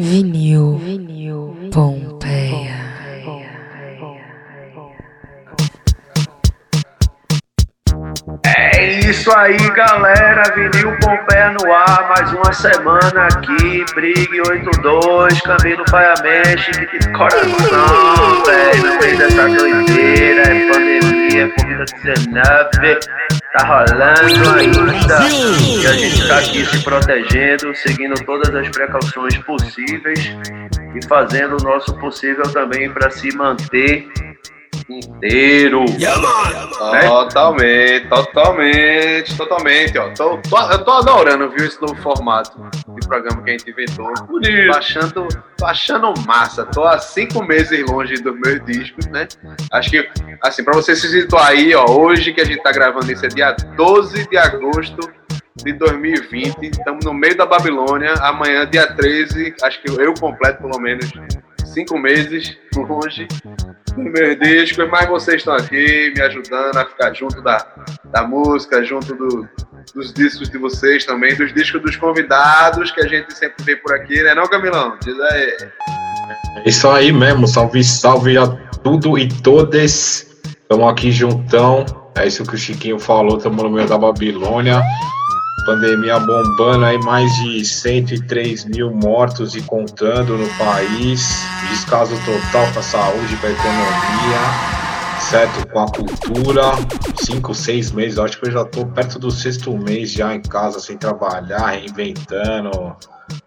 Vinil, vinil, Pompeia. É isso aí, galera. Vinil Pompeia no ar. Mais uma semana aqui. Brig 82, Camilo Paia Mexe. Que coração, velho. No meio dessa doideira. É pandemia, é Covid-19. Tá rolando ainda. E a gente tá aqui se protegendo, seguindo todas as precauções possíveis e fazendo o nosso possível também para se manter inteiro. Né? Totalmente, totalmente, totalmente, ó. Tô, tô- eu tô adorando, viu, esse novo formato de programa que a gente inventou. Tô achando, tô achando massa. Tô há cinco meses longe dos meus discos, né? Acho que, assim, pra você se situar aí, ó, hoje que a gente tá gravando isso é dia 12 de agosto de 2020. Estamos no meio da Babilônia. Amanhã, dia 13, acho que eu completo pelo menos cinco meses longe dos meus discos, mas vocês estão aqui me ajudando a ficar junto da, da música, junto do- dos discos de vocês também, dos discos dos convidados que a gente sempre vê por aqui, né não, Camilão? Diz aí. Isso aí mesmo, salve, salve a tudo e todas. Estamos aqui juntão. É isso que o Chiquinho falou, estamos no meio da Babilônia. Pandemia bombando aí, mais de 103 mil mortos e contando no país. Descaso total com a saúde, com a economia, certo? Com a cultura. Cinco, seis meses, acho que eu já tô perto do sexto mês já em casa, sem trabalhar, reinventando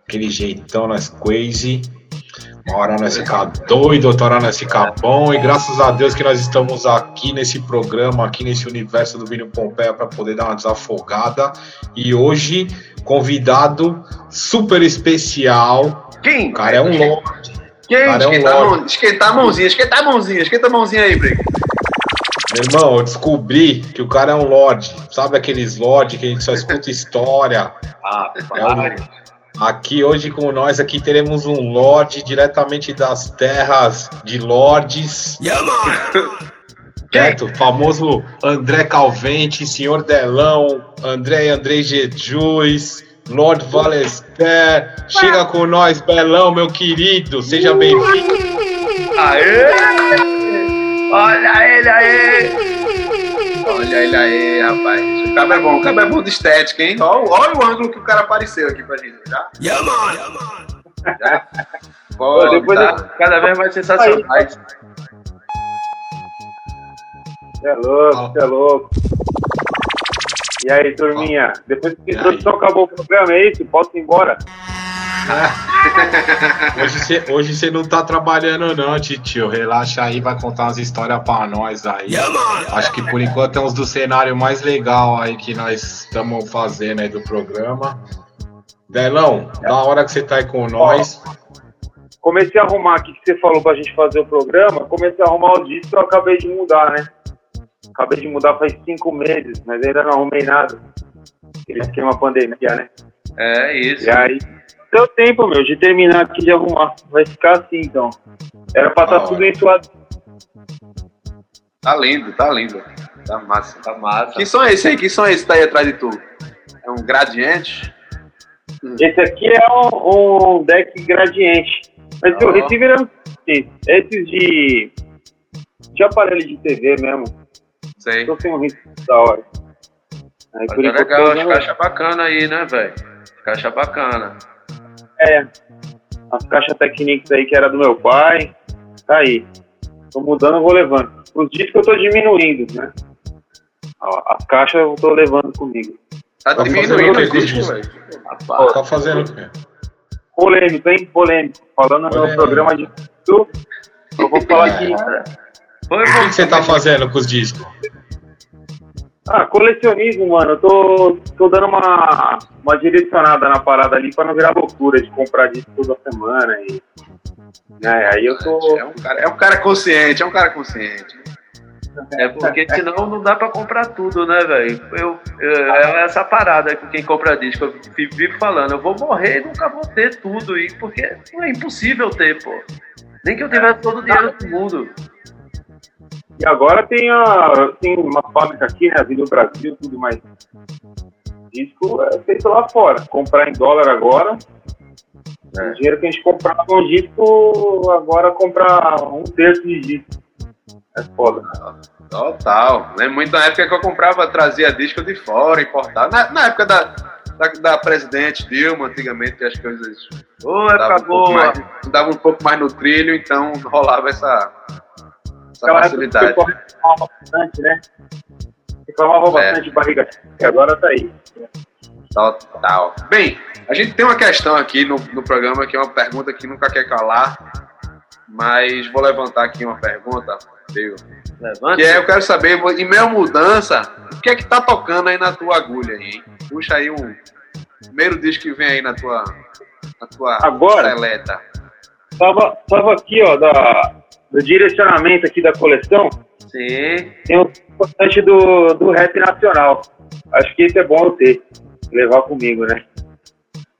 aquele jeitão nas crazy. Uma hora nós ficar doido, outra hora nós ficar bom. E graças a Deus que nós estamos aqui nesse programa, aqui nesse universo do Vinho Pompeia para poder dar uma desafogada. E hoje, convidado super especial. Quem? O cara é um louco. Quem? Cara, é um esquentar, a lorde. mão, esquentar a mãozinha, esquentar a mãozinha, esquenta a mãozinha aí, Brick. Meu irmão, eu descobri que o cara é um lorde. Sabe aqueles lorde que a gente só escuta história? Ah, É um- Aqui hoje com nós aqui teremos um lorde diretamente das terras de lordes. Certo? Famoso André Calvente, Senhor Delão, André e André Jesus, Lord Valester. Chega com nós, Belão, meu querido. Seja bem-vindo. Aê! Olha ele aí! Olha ele aí, rapaz. O cabo é bom, o cabo é bom de estética, hein? Olha, olha o ângulo que o cara apareceu aqui pra gente, já? Já? Pô, depois Tá. é- cada vez mais sensacional. Você é louco, você é louco. E aí, turminha? Depois que a introdução acabou o programa, é isso? Posso ir embora? Hoje você hoje não tá trabalhando, não, titio. Relaxa aí, vai contar umas histórias pra nós aí. Acho que por enquanto é uns do cenário mais legal aí que nós estamos fazendo aí do programa. Delão, da hora que você tá aí com nós. Comecei a arrumar aqui que você falou pra gente fazer o programa. Comecei a arrumar o disco eu acabei de mudar, né? Acabei de mudar faz cinco meses, mas ainda não arrumei nada. Aquele esquema pandemia, né? É isso. E aí, deu tempo, meu, de terminar aqui de arrumar. Vai ficar assim, então. Era pra estar Da tudo hora. em sua Tá lindo, tá lindo. Tá massa. Tá massa. Que som é esse aí? Que som é esse que tá aí atrás de tu? É um gradiente? Esse aqui é um, um deck gradiente. Mas o Ó. receiver é um- esses de, de aparelho de TV mesmo. Sei. Tô sem um receiver da hora. Aí, Mas por é enquanto, legal, as caixas bacanas aí, né, velho? Caixa bacana. É, as caixas Technics aí que era do meu pai. Tá aí. Tô mudando, eu vou levando. Os discos eu tô diminuindo, né? As caixas eu tô levando comigo. Tá Tá diminuindo velho. Tá fazendo o quê? Polêmico, hein? Polêmico. Falando no Polêmico. programa de tudo, eu vou falar É. aqui. O que, que você tá fazendo com os discos? Ah, colecionismo, mano. Eu tô, tô dando uma, uma direcionada na parada ali pra não virar loucura de comprar disco toda semana. E, né, aí eu tô. É um, cara, é um cara consciente, é um cara consciente. É porque senão não dá pra comprar tudo, né, velho? Eu, eu- é essa parada que quem compra disco, eu vi- vivo falando, eu vou morrer e nunca vou ter tudo, e porque é impossível ter, pô. Nem que eu tivesse todo o dinheiro do mundo. E agora tem, a, tem uma fábrica aqui, né? Vida Brasil, tudo mais. Disco é feito lá fora. Comprar em dólar agora É. O dinheiro que a gente comprava um disco, agora comprar um terço de disco. É foda. Total. Lembro muito da época que eu comprava, trazia disco de fora, importava. Na, na época da, da, da, presidente Dilma, antigamente, que as coisas. Ô, época boa! Mais, dava um pouco mais no trilho, então rolava essa, essa facilidade. Reclamava bastante, né? Reclamava é. bastante de barriga, e agora tá aí. Total. Bem, a gente tem uma questão aqui no, no programa que é uma pergunta que nunca quer calar, mas vou levantar aqui uma pergunta? Levante. Que é, eu quero saber, em meia mudança, o que é que tá tocando aí na tua agulha aí, Puxa aí um primeiro disco que vem aí na tua, na tua Agora, seleta. Tava, tava aqui, ó, da, do direcionamento aqui da coleção. Sim. Tem o importante do, do rap nacional. Acho que isso é bom eu ter levar comigo, né?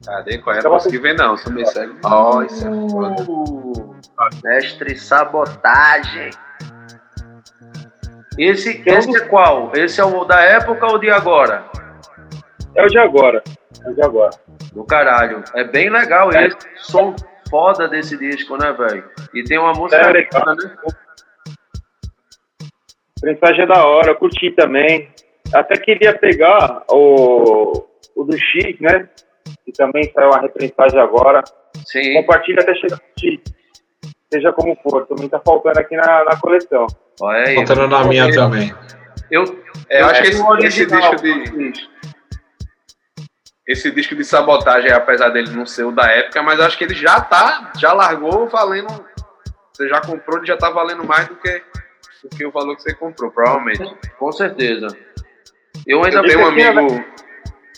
Cadê? Qual é? Não consegui ver não, só me segue. Oh, isso é foda. Uh, mestre Sabotagem. Esse, esse é qual? Esse é o da época ou de agora? É o de agora. É o de agora. Do caralho. É bem legal é. esse som foda desse disco, né, velho? E tem uma música. É legal. Né? Mensagem é da hora, eu curti também. Até queria pegar o, o do X, né? Que também saiu uma reprensagem agora. Sim. Compartilha até chegar no X. Seja como for, também tá faltando aqui na, na coleção. Olha aí. Faltando na minha eu, também. Eu, é, eu acho que esse, original, esse disco de. Esse disco de sabotagem, apesar dele não ser o da época, mas acho que ele já tá, já largou valendo. Você já comprou, ele já tá valendo mais do que, do que o valor que você comprou, provavelmente. Com certeza. Eu ainda tenho um amigo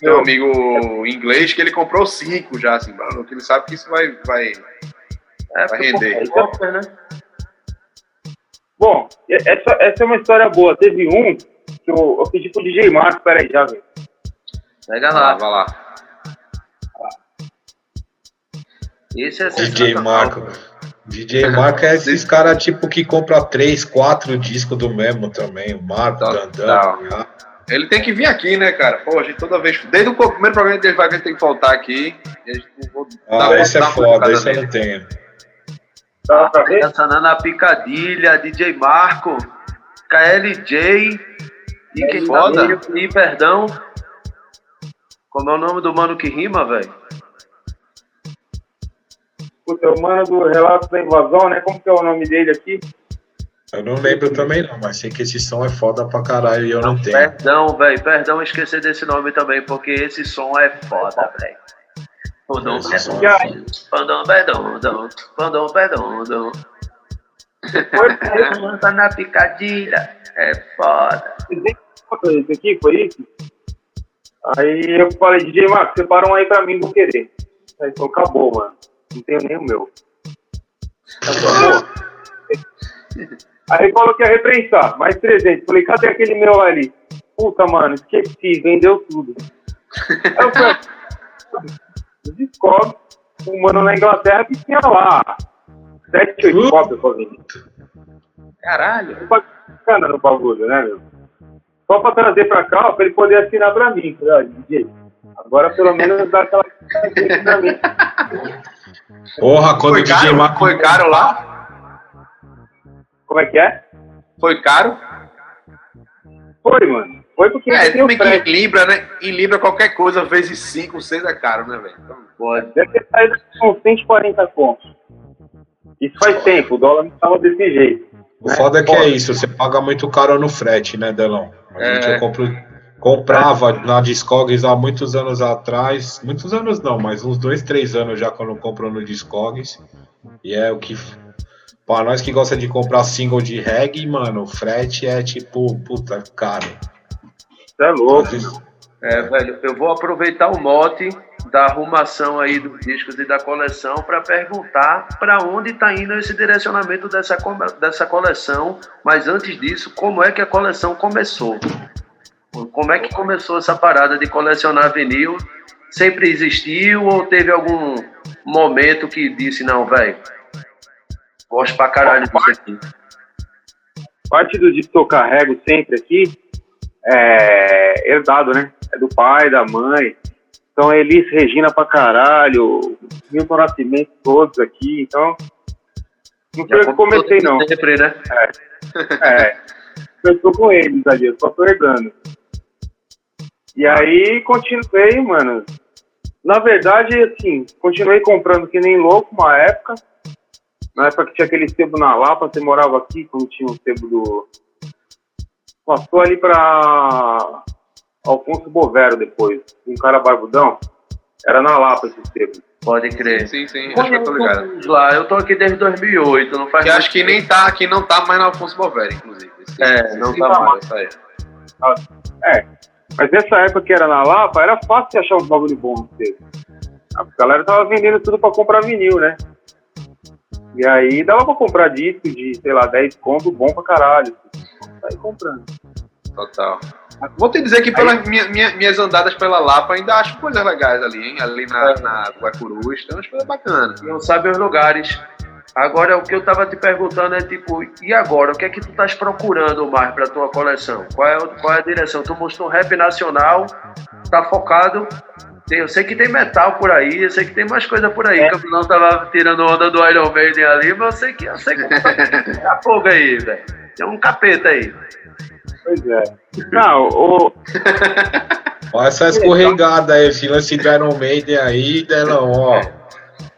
meu amigo inglês que ele comprou cinco já, assim, que ele sabe que isso vai, vai, é, vai render. É né? Bom, essa, essa é uma história boa. Teve um que eu, eu pedi pro DJ Marco, peraí já, velho. Pega lá. Ah, vai lá. Esse é DJ Marco. DJ Marco é esses caras tipo que compra três, quatro discos do mesmo também. O Marco, Dandan. Ele tem que vir aqui, né, cara? Pô, a gente toda vez. Desde o primeiro programa dele vai que ele tem que faltar aqui. Gente ah, esse é foda, esse eu não tenho. Tá pra ver? na Picadilha, DJ Marco, KLJ e quem tá foda. Tá e perdão. Como é o nome do mano que rima, velho? Puta, é o mano do Relato da Invasão, né? Como que é o nome dele aqui? Eu não lembro também não, mas sei que esse som é foda pra caralho e eu não tenho. Perdão, velho, perdão esquecer desse nome também, porque esse som é foda, velho. Perdão, perdão, perdão, perdão, perdão, perdão. Tá na picadilha, é foda. Esse aqui foi isso? Aí eu falei, DJ Marcos, separa um aí pra mim, vou querer. Aí falou, acabou, mano. Não tenho nem o meu. Aí falou que ia reprensar, mais 300. Falei, cadê aquele meu ali? Puta, mano, esqueci, vendeu tudo. Aí eu falei, descobre um mano na Inglaterra que tinha lá 7, 8 cópias pra vender. Caralho. Bacana no bagulho, né, meu? Só pra trazer pra cá, ó, pra ele poder assinar pra mim. Falei, ó, DJ, agora pelo menos dá aquela pra mim. Porra, quando foi o DJ Marco... Foi caro lá? Como é que é? Foi caro? Foi, mano. Foi porque. É, tem que em Libra, né? Em Libra, qualquer coisa vezes 5, 6 é caro, né, velho? Então, pode. Deve ter saído com 140 pontos. Isso faz tempo, o dólar não estava desse jeito. O né? foda é que é é isso, você paga muito caro no frete, né, Delão? A é. gente compro, comprava na Discogs há muitos anos atrás, muitos anos não, mas uns dois, três anos já quando comprou no Discogs. E é o que Pra nós que gosta de comprar single de reggae, mano, o frete é tipo, puta, caro. É louco. É, velho, eu vou aproveitar o mote da arrumação aí dos discos e da coleção para perguntar para onde está indo esse direcionamento dessa, dessa coleção. Mas antes disso, como é que a coleção começou? Como é que começou essa parada de colecionar vinil? Sempre existiu ou teve algum momento que disse, não, velho, Gosto pra caralho disso aqui. Parte do disco que eu carrego sempre aqui é herdado, né? É do pai, da mãe. Então, Elis Regina pra caralho, Milton Nascimento todos aqui, então. Não sei eu que comecei, não. Sempre, né? É. Eu tô com eles ali, eu só tô herdando. E aí, continuei, mano. Na verdade, assim, continuei comprando que nem louco uma época. Na época que tinha aquele sebo na Lapa, você morava aqui, quando tinha o sebo do. Passou ali pra Alfonso Bovero depois, um cara barbudão. Era na Lapa esse sebo. Pode crer. Sim, sim, acho que eu tô eu ligado. tô lá, eu tô aqui desde 2008, não faz Que acho que nem tá, que não tá mais na Alfonso Bovero, inclusive. Esse- É, esse- não tá essa mais. aí. É. Mas nessa época que era na Lapa, era fácil achar uns bagulho bom no sebo. A galera tava vendendo tudo pra comprar vinil, né? E aí dava pra comprar disco de, sei lá, 10 conto bom pra caralho. Saí comprando. Total. Vou te dizer que pelas minha- minha- minhas andadas pela Lapa ainda acho coisas legais ali, hein? Ali na, na Guacurus, tem umas coisas bacanas. não sabe os lugares. Agora, o que eu tava te perguntando é tipo, e agora? O que é que tu estás procurando mais pra tua coleção? Qual é, qual é a direção? Tu mostrou rap nacional, tá focado. Tem- eu sei que tem metal por aí, eu sei que tem mais coisa por aí. Que eu não tava tirando onda do Iron Maiden ali, mas eu sei que eu sei que tá a fogo aí, velho. Tem um capeta aí. Pois é. Não, o, Olha essa escorregada aí, esse lance do Iron Maiden aí, Delão, ó.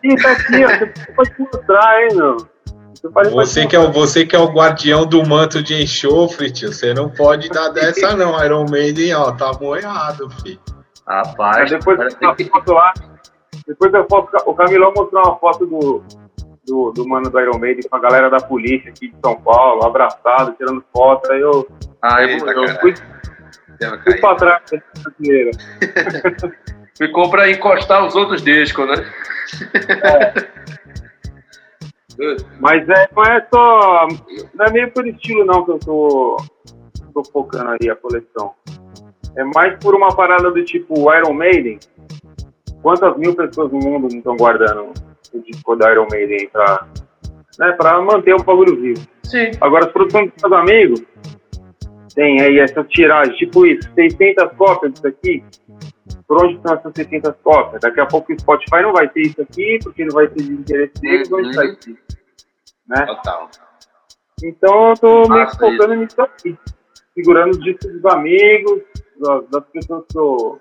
Ih, tá aqui, ó. Você pode mostrar, hein, meu? Você, pode Você que, é o, você que é o guardião do manto de enxofre, tio, você não pode dar dessa não, Iron Maiden, ó, tá moiado, filho. Rapaz, depois que- foto lá. Depois eu foto, o Camilão mostrou uma foto do, do, do mano do Iron Maiden com a galera da polícia aqui de São Paulo, abraçado, tirando foto. Aí eu, Aí Eita, eu cara. fui, fui pra trás brasileira. ficou pra encostar os outros discos, né? Mas é, não é só. Não é meio por estilo não que eu tô, tô focando aí a coleção. É mais por uma parada do tipo Iron Maiden. Quantas mil pessoas no mundo não estão guardando o disco da Iron Maiden pra, né, pra manter o bagulho vivo? Sim. Agora as produções dos meus amigos tem aí essa tiragem, tipo isso, 600 cópias disso aqui. Por onde estão essas 600 cópias? Daqui a pouco o Spotify não vai ter isso aqui, porque não vai ter de interesse deles, onde está isso? Né? Total. Então eu tô meio que focando nisso aqui. Segurando os discos dos amigos, das, das pessoas que eu,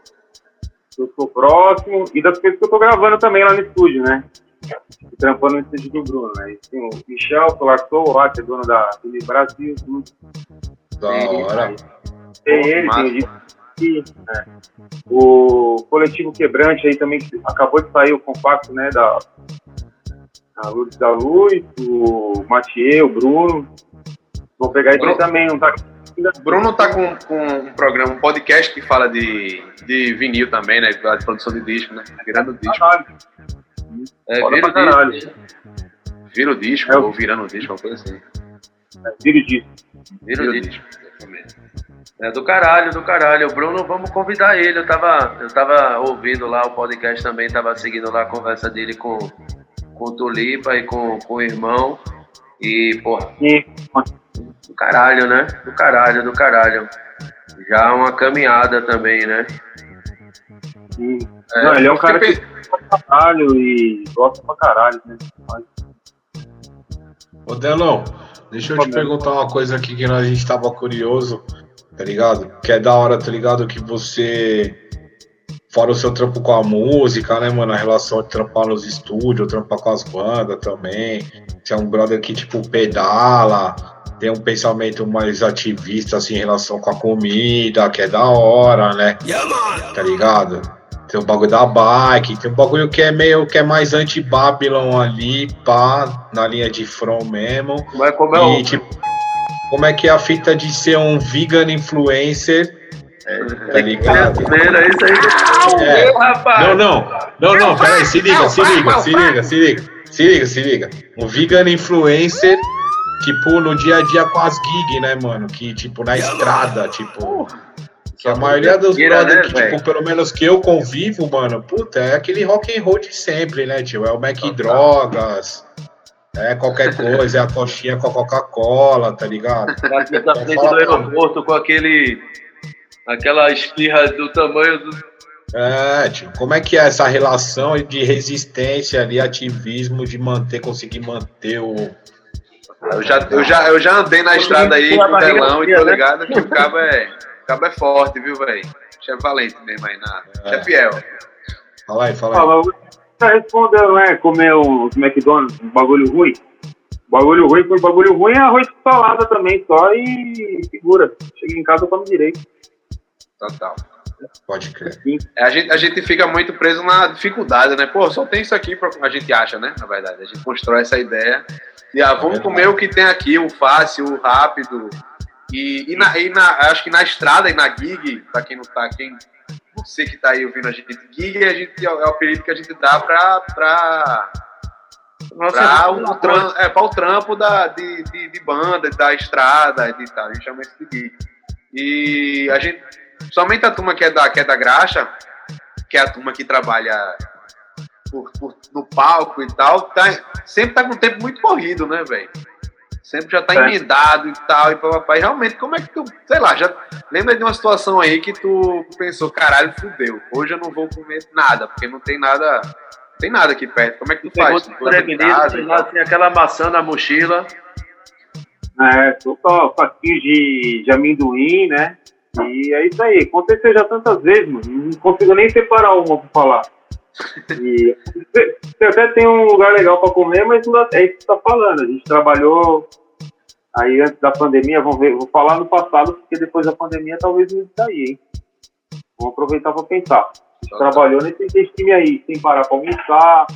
que eu sou próximo e das coisas que eu tô gravando também lá no estúdio, né? Trampando no estúdio do Bruno, né? E tem o Michel Soul lá, que é dono da Tele Brasil, tudo. Da hora. Tem ele, tem o né? O Coletivo Quebrante aí também, que acabou de sair o compacto, né? Da a Lourdes da Luz, o Mathieu, o Bruno. Vou pegar ele Bruno- também, não tá Bruno tá com, com um programa, um podcast que fala de, de vinil também, né? De produção de disco, né? Virando disco. Caralho. É, vira pra o caralho. disco. Vira o disco, É o- ou virando o disco, uma coisa assim. Vira disso. Vira Vira o o disco. disco. exatamente. É do caralho, do caralho. O Bruno, vamos convidar ele. Eu tava, eu tava ouvindo lá o podcast também, tava seguindo lá a conversa dele com, com o Tulipa e com, com o irmão. E, porra, E do caralho, né? Do caralho, do caralho. Já uma caminhada também, né? E- não, ele é um cara que gosta pra caralho e gosta pra caralho, né? Mas, Ô Delão, deixa eu te perguntar uma coisa aqui que a gente tava curioso, tá ligado? Que é da hora, tá ligado? Que você, fora o seu trampo com a música, né, mano? A relação de trampar nos estúdios, trampar com as bandas também. Você é um brother que, tipo, pedala, tem um pensamento mais ativista, assim, em relação com a comida, que é da hora, né? Tá ligado? Tem o bagulho da bike, tem um bagulho que é meio que é mais anti-Babylon ali, pá, na linha de front mesmo. Como é, como é E tipo, como é que é a fita de ser um vegan influencer, tá ligado? Primeira, isso aí. É. Ô, rapaz! Não, não, não, não, peraí, se liga, se liga, se liga, se liga, se liga, se liga. Um vegan influencer, tipo, no dia a dia com as gigs, né, mano? Que, tipo, na estrada, tipo. Que a maioria dos brothers né, tipo, pelo menos que eu convivo, mano, puta, é aquele rock and roll de sempre, né, tio? É o Mac Drogas, é qualquer coisa, é a coxinha com a Coca-Cola, tá ligado? Aqui na frente Fala, do aeroporto com aquele. aquela espirra do tamanho do. É, tio, como é que é essa relação de resistência ali, ativismo, de manter, conseguir manter o. Eu já, eu já, eu já andei na estrada aí com o Delão e tô ligado que o cabo é, o cabo é forte, viu, velho? Chefe valente mesmo aí, na, É. chefe fiel. Fala aí, fala aí. mas você respondeu, né? Comer os McDonald's, um bagulho ruim. Bagulho ruim, foi bagulho ruim é arroz com salada também, só e segura. Chega em casa, eu como direito. Total. Pode crer. É, a, gente, a gente fica muito preso na dificuldade, né? Pô, só tem isso aqui, pra, a gente acha, né? Na verdade, a gente constrói essa ideia. E ah, vamos É comer o que tem aqui, o fácil, o rápido. E, e, na, e na- acho que na estrada e na gig, pra quem não tá, quem, você que tá aí ouvindo a gente, gig a gente, é o apelido que a gente dá pra, pra, pra, o, o tram, é, pra o trampo da, de, de, de banda, da estrada, de tal. A gente chama isso de gig. E a gente, somente a turma que é da, que é da graxa, que é a turma que trabalha por, por- no palco e tal, tá, sempre tá com o tempo muito corrido, né, velho? Sempre já tá É. emendado e tal, e papai. Realmente, como é que tu, sei lá, já lembra de uma situação aí que tu pensou, caralho, fudeu, hoje eu não vou comer nada, porque não tem nada, não tem nada aqui perto. Como é que tu Pegou faz? Tu leva em prevenido, casa sei e lá, tem aquela maçã na mochila. É, tô com faquinho de, de amendoim, né? E é isso aí. Aconteceu já tantas vezes, mano. Não consigo nem separar uma pra falar. E você até tem um lugar legal pra comer, mas não dá- é isso que você tá falando. A gente trabalhou aí antes da pandemia, vamos ver, vou falar no passado, porque depois da pandemia talvez não daí, hein? Vamos aproveitar pra pensar. A gente trabalhou nesse regime aí, sem parar pra almoçar,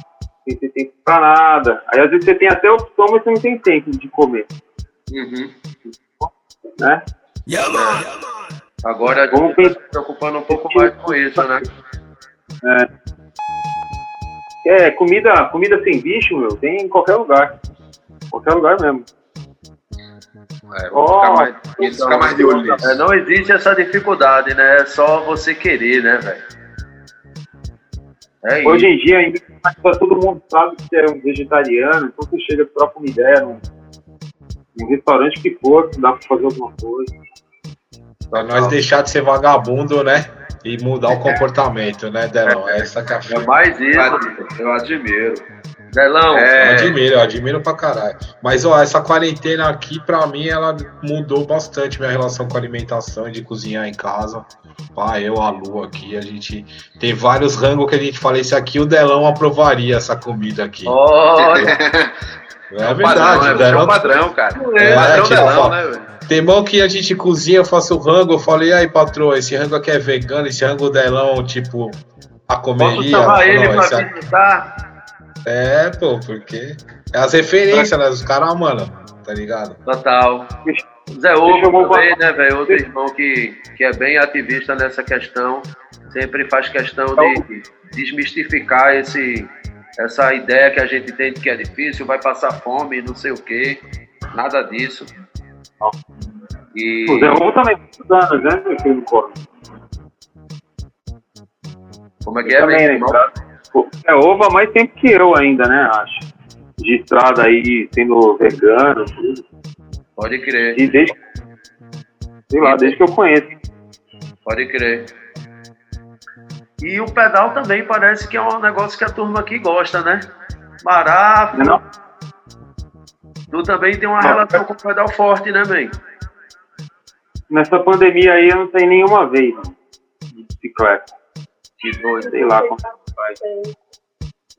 sem ter tempo pra nada. Aí às vezes você tem até opção, mas você não tem tempo de comer, Uhum. né? Agora a gente Vamos tá pensar. se preocupando um pouco mais com isso, né? É, comida, comida sem bicho, meu, tem em qualquer lugar. Qualquer lugar mesmo. É, ficar mais, ficar mais de olho nisso. É, não existe essa dificuldade, né? É só você querer, né, velho? É isso. Hoje em dia, ainda todo mundo sabe que você é um vegetariano, então você chega, troca uma ideia num, num restaurante que for, dá pra fazer alguma coisa. Pra nós deixar de ser vagabundo, né? E mudar o comportamento, né, Delão? É essa que é a É mais isso. Eu ad- Admiro. Delão, Eu É, admiro, eu admiro pra caralho. Mas, ó, essa quarentena aqui, pra mim, ela mudou bastante minha relação com a alimentação e de cozinhar em casa. Pá, eu, a Lu aqui, a gente tem vários rangos que a gente fala, esse aqui o Delão aprovaria essa comida aqui. olha, é um verdade, padrão, o é, é Delão um padrão, cara. É, padrão tipo, delão, né, velho? Tem mão que a gente cozinha, eu faço rango, eu falei, aí, patroa, esse rango aqui é vegano, esse rango delão, tipo, a posso comeria. chamar Eu ele falo, "Não, esse pra aqui-" visitar? É, pô, porque. É as referências, né? Os caras, mano, tá ligado? Total. Zé Hugo também, né, velho? Outro irmão que, que é bem ativista nessa questão. Sempre faz questão de desmistificar esse, essa ideia que a gente tem de que é difícil, vai passar fome, não sei o quê. Nada disso. E O Zé Romo também muitos anos, né, filho do como é que é, também, meu né? irmão? Pô, É ovo há mais tempo que eu ainda, né, acho. De estrada aí, sendo vegano, tudo. Pode crer, E desde. Sei lá, desde que eu conheço. pode crer. E o pedal também parece que é um negócio que a turma aqui gosta, né? Marafo. Não é? Tu também tem uma Não. relação com o pedal forte, né, man? Nessa pandemia aí eu não tenho nenhuma vez mano, de bicicleta. Que doido. Sei lá como faz.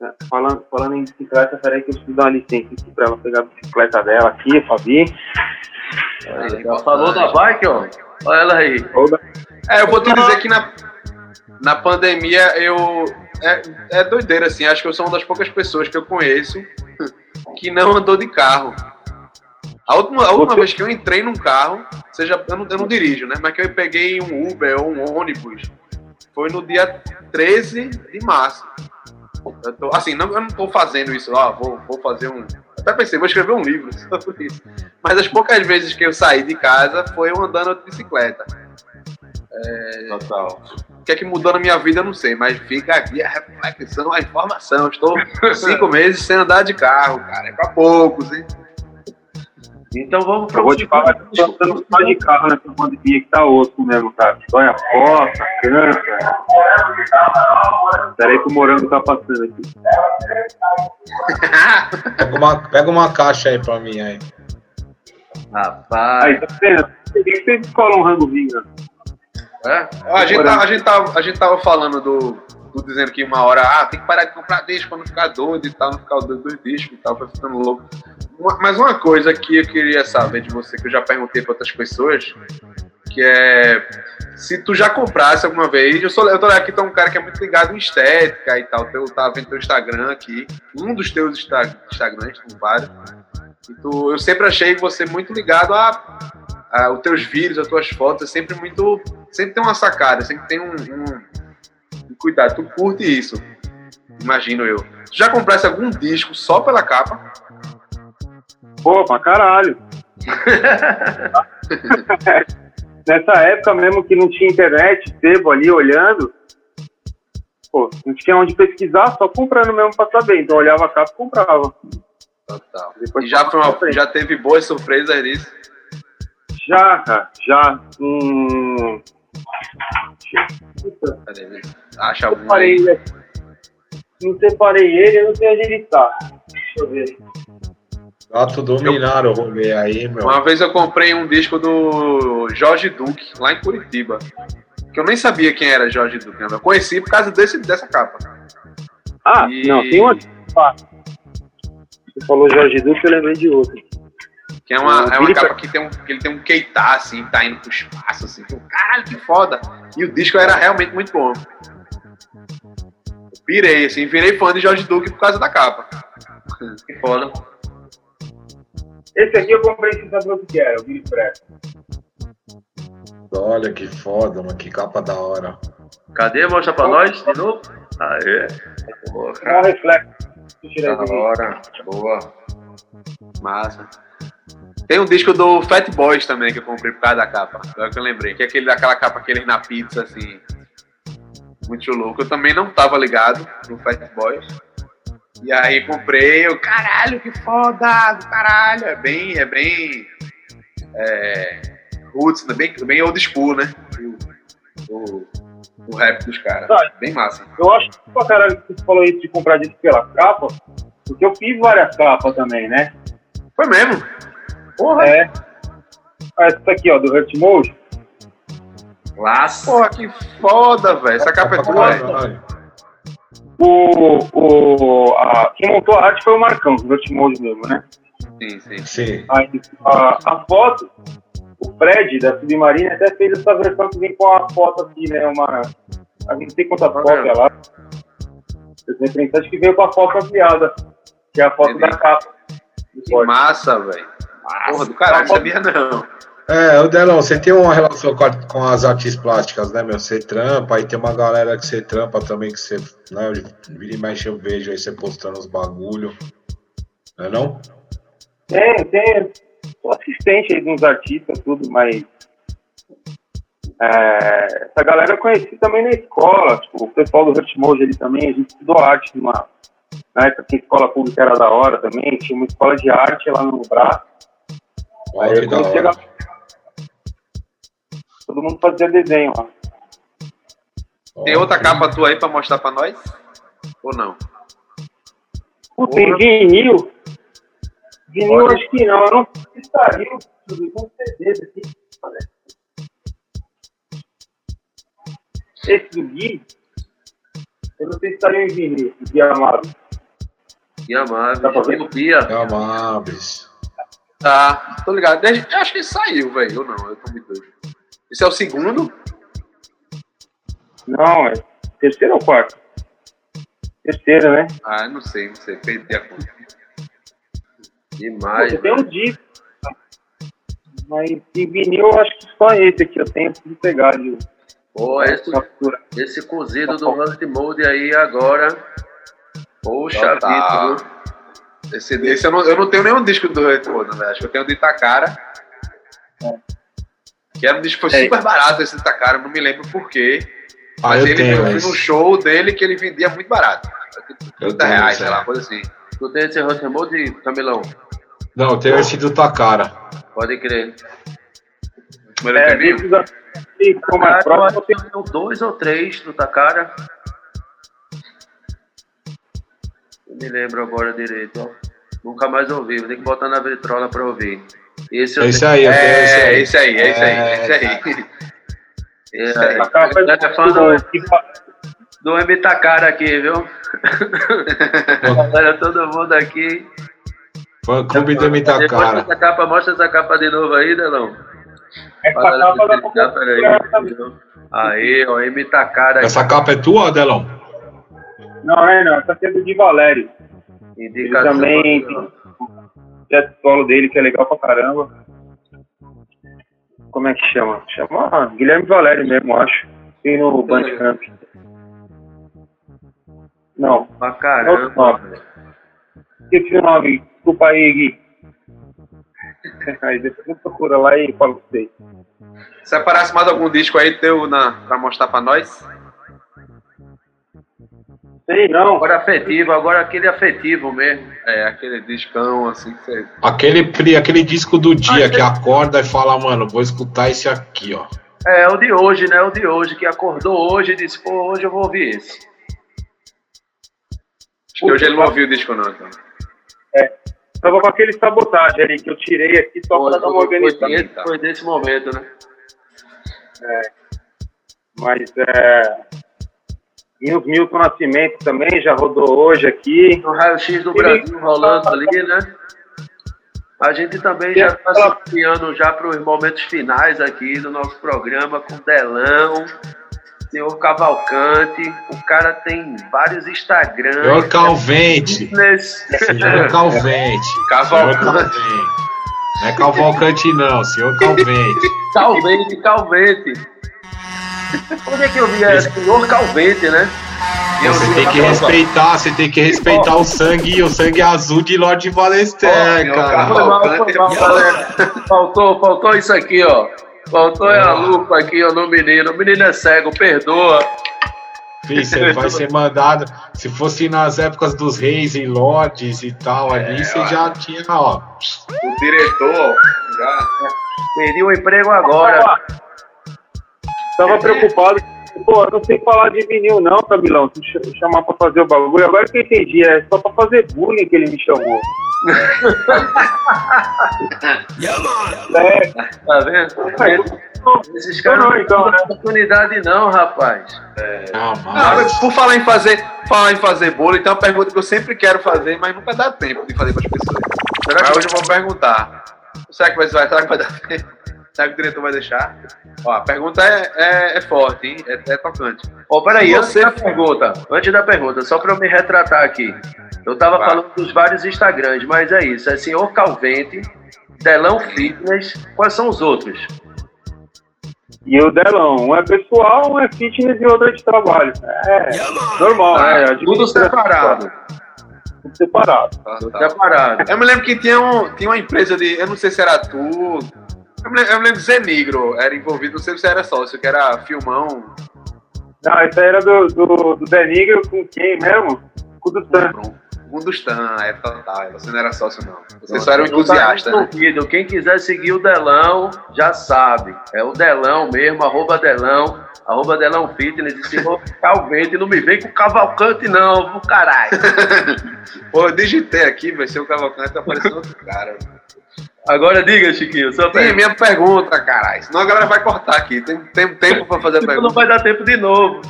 É, Falando, falando em bicicleta, peraí que eu preciso dar uma licença aqui pra ela pegar a bicicleta dela aqui, Fabi. Aí, ó, falou da bike, ó. Olha ela aí. É, eu vou te dizer que na, na pandemia eu. É, é doideira, assim. Acho que eu sou uma das poucas pessoas que eu conheço que não andou de carro. A última, a última Você- vez que eu entrei num carro, seja, eu não, eu não dirijo, né? Mas que eu peguei um Uber ou um ônibus, foi no dia 13 de março. Eu tô- assim, não, eu não tô fazendo isso, ó, vou, vou fazer um. Até pensei, vou escrever um livro sobre isso. Mas as poucas vezes que eu saí de casa foi eu andando de bicicleta. Total. O que é que mudou na minha vida, eu não sei, mas fica aqui a reflexão, a informação. Estou cinco meses sem andar de carro, cara. É pra poucos, hein? Então vamos pra Eu vou te falar que eu tô andando só de carro nessa pandemia que tá osso mesmo, cara. Sonha coça, cansa. Peraí que o morango tá passando aqui. Pega uma, pega uma caixa aí pra mim aí. Rapaz. Aí, tá vendo? Por que você descola um rango vinho? É? A, gente tava, a, gente tava, a gente tava falando do, do dizendo que uma hora, ah, tem que parar de comprar disco pra não ficar doido e tal, não ficar doido dos discos e tal, pra ficando louco. Uma- Mas uma coisa que eu queria saber de você, que eu já perguntei pra outras pessoas, que é se tu já comprasse alguma vez, eu, sou, eu tô aqui, tu um cara que é muito ligado em estética e tal, eu tava vendo teu Instagram aqui, um dos teus Insta- Instagrams, tem vários, e tu, eu sempre achei você muito ligado a, a os teus vídeos, as tuas fotos, é sempre muito, sempre tem uma sacada, sempre tem um- um cuidado, tu curte isso, imagino eu. Tu já comprasse algum disco só pela capa? Pô, pra caralho. Nessa época mesmo que não tinha internet, sebo ali olhando, pô, não tinha onde pesquisar, só comprando mesmo pra saber. Então eu olhava a capa e comprava. Total. Depois E já, foi uma, já teve boas surpresas nisso? Já, cara, já. Hum... Puta, Cadê? Acha eu algum separei aí? ele aqui. Não separei ele, eu não sei onde ele tá. Deixa eu ver. Gato dominaram o rolê aí, meu. Uma vez eu comprei um disco do Jorge Duque, lá em Curitiba. Que eu nem sabia quem era Jorge Duque, né? eu conheci por causa desse, dessa capa. Ah, E- não, tem uma. Ah, Você falou Jorge Duque, eu lembrei de outro. Que é uma, é uma capa que, tem um, que ele tem um Keita, assim, tá indo pro espaço, assim. Pô, Caralho, que foda! E o disco era realmente muito bom. Eu pirei, assim, virei fã de Jorge Duque por causa da capa. Que foda. Esse aqui eu comprei sem saber o que era, o Billy Preston. Olha que foda, mano. Que capa da hora. Cadê? Mostra pra nós de novo. Aê. Mó cara. reflexo. Da hora. Boa. Massa. Tem um disco do Fat Boys também que eu comprei por causa da capa. Agora que eu lembrei. Que é aquele daquela capa que eles na pizza, assim. Muito louco. Eu também não tava ligado no Fat Boys. E aí comprei, eu, caralho, que foda, caralho. É bem, é bem. É, roots, né? bem, bem old school, né? O, o, o rap dos caras. Tá. Bem massa. Eu acho que pra caralho que você falou isso de comprar disco pela capa, porque eu fiz várias capas também, né? Foi mesmo? Porra, É. Ah, Essa aqui, ó, do Hurt Mode. Laço. Porra, que foda, velho. Essa capa é tua, velho. O, o, a, quem montou a arte foi o Marcão, do Hurt Mode mesmo, né? Sim, sim. Sim. Aí, a, a foto, o Fred da Submarina até fez essa versão que vem com a foto aqui, né? Uma. A gente sei quantas Tá cópias vendo? lá. Eu tenho interessante que veio com a foto ampliada, que é a foto Entendi. da capa. do Que massa, velho. Porra, do caralho, não sabia não. É, o Delão, você tem uma relação com, a- com as artes plásticas, né, meu? Você trampa, aí tem uma galera que você trampa também, que você, né, vira e mexe eu vejo aí você postando os bagulho. Não é não? Tem, tem. Sou assistente aí de uns artistas, tudo, mas. é, essa galera eu conheci também na escola. Tipo, o pessoal do Hurt Mode ali também, a gente estudou arte numa. Na época que a escola pública era da hora também, tinha uma escola de arte lá no braço. Aí eu comecei a Todo mundo fazia desenho lá. Tem outra capa tua aí pra mostrar pra nós? Ou não? Puta, tem vinil. Vinil Olha. acho que não, eu não sei se estaria. Deixa eu ver, com certeza aqui. Esse do Gui, eu não sei se estaria em vinil, Gui Amado. Que amável. Dá pra Tá, tô ligado. Desde- Eu acho que saiu, velho. Ou não, eu tô muito doido. Esse é o segundo? Não, é terceiro ou quarto? Terceiro, né? Ah, não sei, não sei. Perdi a conta. Demais. você tem um disco. Mas em vinil eu acho que só esse aqui eu tenho que pegar de Pô, esse, esse cozido do Hurt Mode aí agora. Poxa Total. vida, viu? Esse, esse eu, não, eu não tenho nenhum disco do Retorno, velho. Acho que eu tenho o do Itacara. Que era um disco foi É. super barato esse Itacara, não me lembro por quê. Ah, Mas eu ele tenho eu fui esse. num show dele que ele vendia muito barato. Eu 30 tenho reais, esse, sei lá, é. coisa assim. Tu tem esse Hurt Mode, Camilão? Não, tem esse do Takara. Pode crer. Primeiro É, eu próximo, acho que eu tenho dois ou três do Takara. Me lembro agora direito, ó. Nunca mais ouvi, vou ter que botar na vitrola pra ouvir. Esse eu Esse tenho. aí, É, esse aí, é esse aí, É, esse aí. É, aí. a capa Ele é fã do, do M Takara aqui, viu? Galera, todo mundo aqui. Fã Clube do Mostra Mitakara. essa capa, mostra essa capa de novo aí, Delão. essa Fala capa da aí. Aí, ó, M Takara Essa capa é tua, Adelão? Não, é não, essa aqui é do Di Valério. Indicação. Ele também tem o solo dele, que é legal pra caramba. Como é que chama? Chama ah, Guilherme Valério mesmo, acho. Tem no Bandcamp. Não, Pra caramba. esqueci o nome. Desculpa aí, Gui. Aí depois você procura lá e fala com vocês. Separasse mais algum disco aí teu na, pra mostrar pra nós? Sei não. Agora afetivo, agora aquele afetivo mesmo. É, aquele discão assim que você. Aquele, aquele disco do dia que acorda e fala, mano, vou escutar esse aqui, ó. É, o de hoje, né? O de hoje, que acordou hoje e disse, pô, hoje eu vou ouvir esse. Acho que hoje ele não ouviu o disco, não, então. Tava com aquele sabotagem ali que eu tirei aqui só Foi, pra dar uma foi, organizada. foi, desse- foi desse momento, né? Mas é. E os Milton Nascimento também já rodou hoje aqui. No raio-x do Brasil rolando ali, né? A gente também já está se criando já para os momentos finais aqui do nosso programa com Delão, senhor Cavalcante. O cara tem vários Instagrams. Senhor Calvente. Business. Senhor Calvente. Senhor Cavalcante. Calvente. Não é Cavalcante, não, senhor Calvente. Calvente, Calvente. Onde é que eu vi? É senhor Calvente, né? Você tem que respeitar, você tem que respeitar o sangue, o sangue azul de Lorde Valesté, Ó, cara. Foi mal, foi mal. Faltou, faltou isso aqui, ó. Faltou é a lupa aqui, ó, no menino. O menino é cego, perdoa. Você vai ser mandado. Se fosse nas épocas dos reis e lordes e tal, ali você já tinha, ó. O diretor já. Perdi o emprego agora. Tava preocupado. Pô, eu não sei falar de vinil, não, Camilão. Se ch- chamar pra fazer o bagulho. Agora que eu entendi, é só pra fazer bullying que ele me chamou. é, Tá vendo? Esses caras Não, não então, têm né? oportunidade, não, rapaz. Ah, Ah, mas... mas por falar em fazer, falar em fazer bolo, então é uma pergunta que eu sempre quero fazer, mas nunca dá tempo de fazer para as pessoas. Será que hoje eu vou perguntar? Será que vai, será que vai dar tempo? Será que o diretor vai deixar? Ó, a pergunta é, é, é forte, hein? É, é tocante. Ó, peraí, antes da pergunta, antes da pergunta, só pra eu me retratar aqui. Eu tava Vai. falando dos vários Instagrams, mas é isso, é senhor Calvente, Delão Fitness, quais são os outros? e o Delão. Um é pessoal, um é fitness e outro é de trabalho. É, normal, Ah, é. tudo separado. Tudo separado. Tá, Tudo tá. separado. Eu me lembro que tinha, um, tinha uma empresa de. Eu não sei se era tu. Eu me lembro, eu me lembro Zé Negro era envolvido, não sei se era sócio, que era filmão. Não, isso aí era do, do, do Denigro com quem mesmo? Com o do Tan. Um dos Tan, é total. Você não era sócio, não. Você só era um Não tá entusiasta, né? Quem quiser seguir o Delão, já sabe. É o Delão mesmo, arroba Delão, arroba Delão Fitness. E se for Calvente, não me vem com Cavalcante, não, pro caralho. Pô, eu digitei aqui, vai ser o Cavalcante, apareceu outro cara. Agora diga, Chiquinho, sua Sim, minha pergunta, caralho. Senão a galera vai cortar aqui. Tem, tem tempo pra fazer a Não pergunta. vai dar tempo de novo.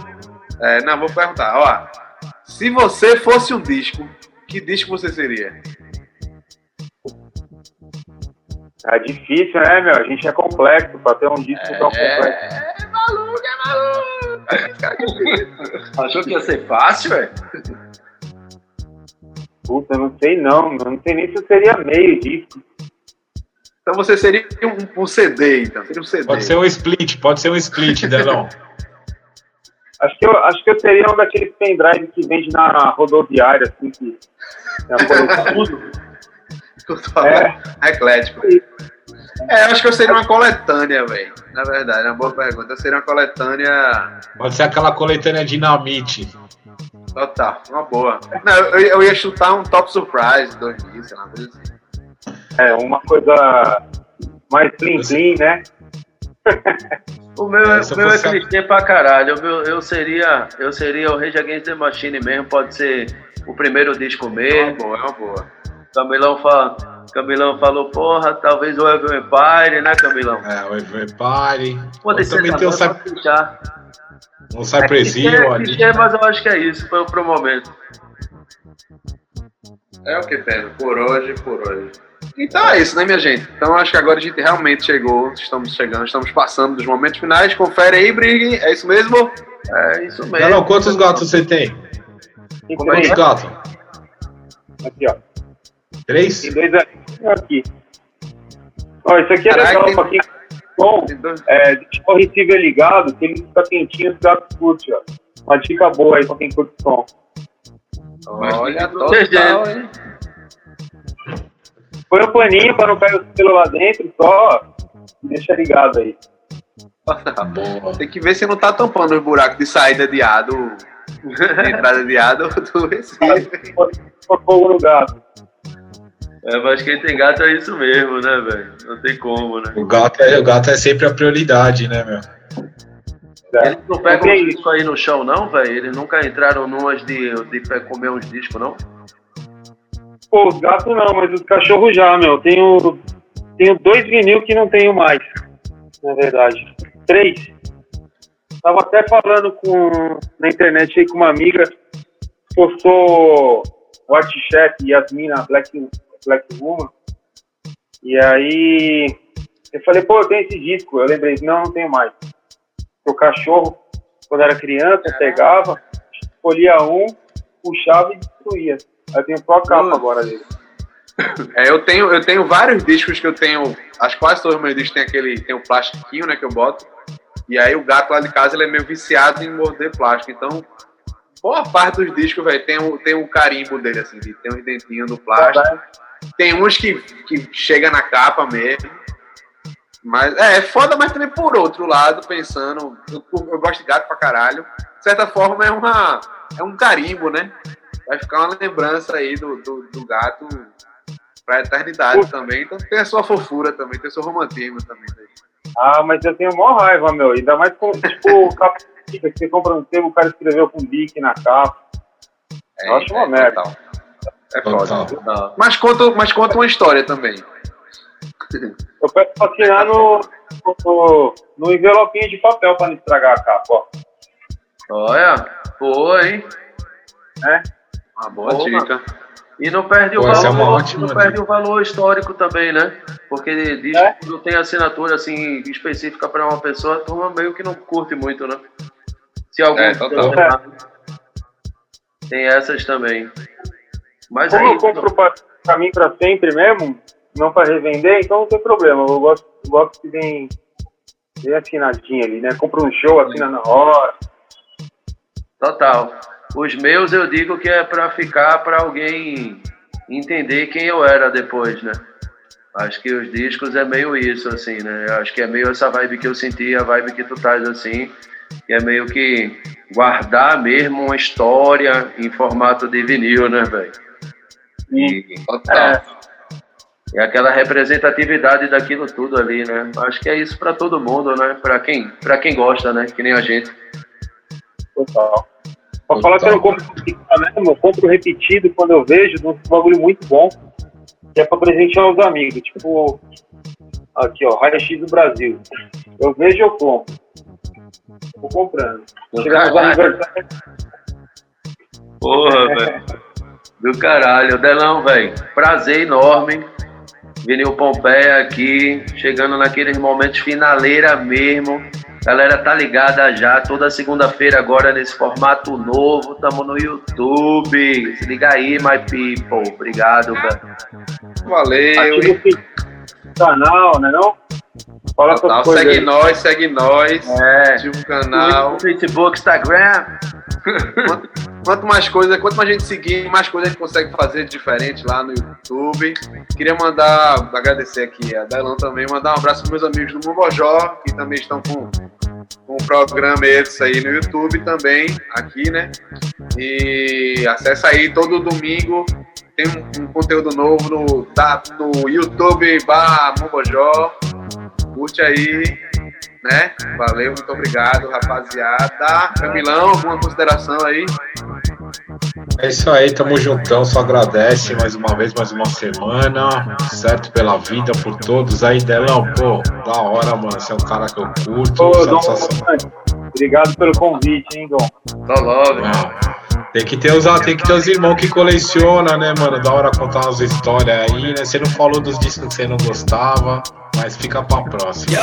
É, não, vou perguntar. Ó, se você fosse um disco, que disco você seria? É difícil, né, meu? A gente é complexo pra ter um disco tão complexo. É maluco, é maluco. Achou que ia ser fácil, é? Puta, eu não sei não, eu não sei nem se eu seria meio disco. Então você seria um, um CD, então. Seria um CD. Pode ser um split, pode ser um split, Delão. Acho que eu, acho que eu seria um daqueles pendrive que vende na rodoviária, assim, que. É, coisa- é, Eclético. É, eu acho que eu seria uma coletânea, velho. Na verdade, é uma boa pergunta. Eu seria uma coletânea Pode ser aquela coletânea dinamite. total, uma boa. Não, eu, eu ia chutar um Top Surprise 2000, sei lá, coisa assim. É, uma coisa mais plim plim, né? O meu, É, é, o meu é clichê pra caralho. O meu- eu, seria, eu seria o Rage Against the Machine mesmo, pode ser o primeiro disco É uma mesmo. boa, é uma boa. Camilão, fa, Camilão falou, porra, talvez o Evil Empire, né, Camilão? É, o Everybody. Pode Eu ser também tem um, pode deixar. um Cypressinho É ali. clichê, mas eu acho que é isso, foi pro momento. É o que temos, por hoje, por hoje. Então é isso, né, minha gente? Então acho que agora a gente realmente chegou, estamos chegando, estamos passando dos momentos finais. Confere aí, Brig, é isso mesmo? É isso mesmo. Não, não, quantos gatos você tem? Tem Como é Quantos gatos? aqui, ó. Três? Tem dois aqui. Ó, isso aqui é Caraca, legal tem- pra quem bom. É, deixa o receiver ligado, que ele fica quentinho, os gatos curtem, ó. Uma dica boa aí pra quem curte som. Olha, total, hein? Põe o paninho pra não cair o selo lá dentro, só deixa ligado aí. Boa. Tem que ver se não tá tampando os buracos de saída de ar, do, de entrada de ar do, do Recife. Fogo no gato. É, mas quem tem gato é isso mesmo, né, velho? Não tem como, né? O gato, é, o gato é sempre a prioridade, né, meu? Eles não pegam os discos aí no chão, não, velho? Eles nunca entraram numas de, de comer uns discos, não? Pô, os gatos não, mas os cachorros já, meu. Tenho, tenho dois vinil que não tenho mais, na verdade. Três. Tava até falando com, na internet aí com uma amiga, postou o Artchef e Yasmina Black, Black Woman. E aí eu falei, pô, eu tenho esse disco. Eu lembrei, não, não tenho mais. O cachorro, quando era criança, pegava, escolhia um, puxava e destruía. Eu tenho só a capa Nossa. agora dele. É, eu tenho, eu tenho vários discos que eu tenho. Acho que quase todos os meus discos tem aquele. Tem o plastiquinho, né, que eu boto. E aí o gato lá de casa ele é meio viciado em morder plástico. Então, boa parte dos discos, velho, tem o, tem o carimbo dele, assim, tem os dentinhos do plástico. Tem uns que, que chega na capa mesmo. Mas é, é foda, mas também por outro lado, pensando, eu, eu gosto de gato pra caralho. De certa forma é uma. É um carimbo, né? Vai ficar uma lembrança aí do, do, do gato pra eternidade também. Então tem a sua fofura também, tem o seu romantismo também. Ah, mas eu tenho maior raiva, meu. Ainda mais com, tipo, capa que você compra um sebo, o cara escreveu com bique na capa. Eu acho uma merda. total. É foda. Mas conta, mas conta uma história também. Eu peço pra assinar no, no, no envelopinho de papel pra não estragar a capa, ó. Olha, boa, hein? Né? Uma boa Boa. dica. E não perde o Pô, essa é uma valor, ótima não perde dica. o valor histórico também, né? Porque diz É? que não tem assinatura assim específica para uma pessoa, a turma meio que não curte muito, né? Se algum É, total. tem essas também. Mas Como aí, eu compro pra, pra mim pra sempre mesmo, não pra revender, então não tem problema. Eu gosto, eu gosto que vem, vem assinadinho ali, né? Compra um show, assina na hora. total. Os meus eu digo que é para ficar para alguém entender quem eu era depois, né? Acho que os discos é meio isso, assim, né? Acho que é meio essa vibe que eu senti, a vibe que tu traz, assim, que é meio que guardar mesmo uma história em formato de vinil, né, velho? E. É, é aquela representatividade daquilo tudo ali, né? Acho que é isso para todo mundo, né? Para quem, para quem gosta, né? Que nem a gente. total. Pra falar que eu não compro mesmo, eu compro repetido quando eu vejo, um bagulho muito bom, que é pra presentear os amigos. Tipo, aqui ó, Raio X do Brasil. Eu vejo eu compro. Vou comprando. Chega nos caralho. aniversários, Porra, velho. Do caralho. Delão, velho. Prazer enorme. Vinil Pompeia aqui, chegando naqueles momentos finaleira mesmo. Galera, tá ligada já, toda segunda-feira agora nesse formato novo. Tamo no YouTube. Se liga aí, my people. Obrigado, velho. Valeu. ativa o canal, né não? Fala Total. coisas Segue aí. nós, segue nós. É. Ativa o canal. Facebook, Instagram. Quanto, mais coisa, quanto mais gente seguir, mais coisa a gente consegue fazer diferente lá no YouTube. Queria mandar, agradecer aqui a Dailão também, mandar um abraço para meus amigos do Mubojó, que também estão com, com o programa eles aí no YouTube também, aqui, né? E acessa aí todo domingo. tem um, um conteúdo novo no, tá, no YouTube barra Mobojó. Curte aí, né? Valeu, muito obrigado, rapaziada. Camilão, alguma consideração aí? É isso aí, tamo juntão, só agradece mais uma vez, mais uma semana, certo pela vida, por todos aí, Delão, pô, da hora, mano, você é um cara que eu curto, Ô, Dom, sensacional. obrigado pelo convite, hein, Dom. Tô logo. Ah, Tem que, ter os, tem que ter os irmãos que coleciona, né, mano? Da hora contar umas histórias aí, né? Você não falou dos discos que você não gostava, mas fica pra próxima.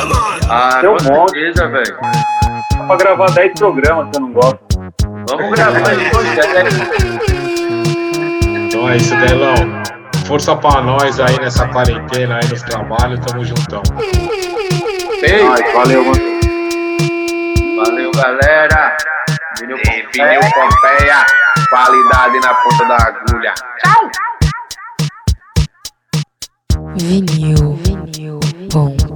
Ah, Tem um monte. certeza, velho. Dá pra gravar 10 programas se eu não gosto. Vamos gravar. Então é isso, Delão. Força pra nós aí nessa quarentena aí nos trabalhos, tamo juntão. Beijo. Ai, valeu, mano. Valeu, galera. Vinil Pompeia. Vinil Pompeia. Qualidade na ponta da agulha. Vinil, vinil, Pompeia.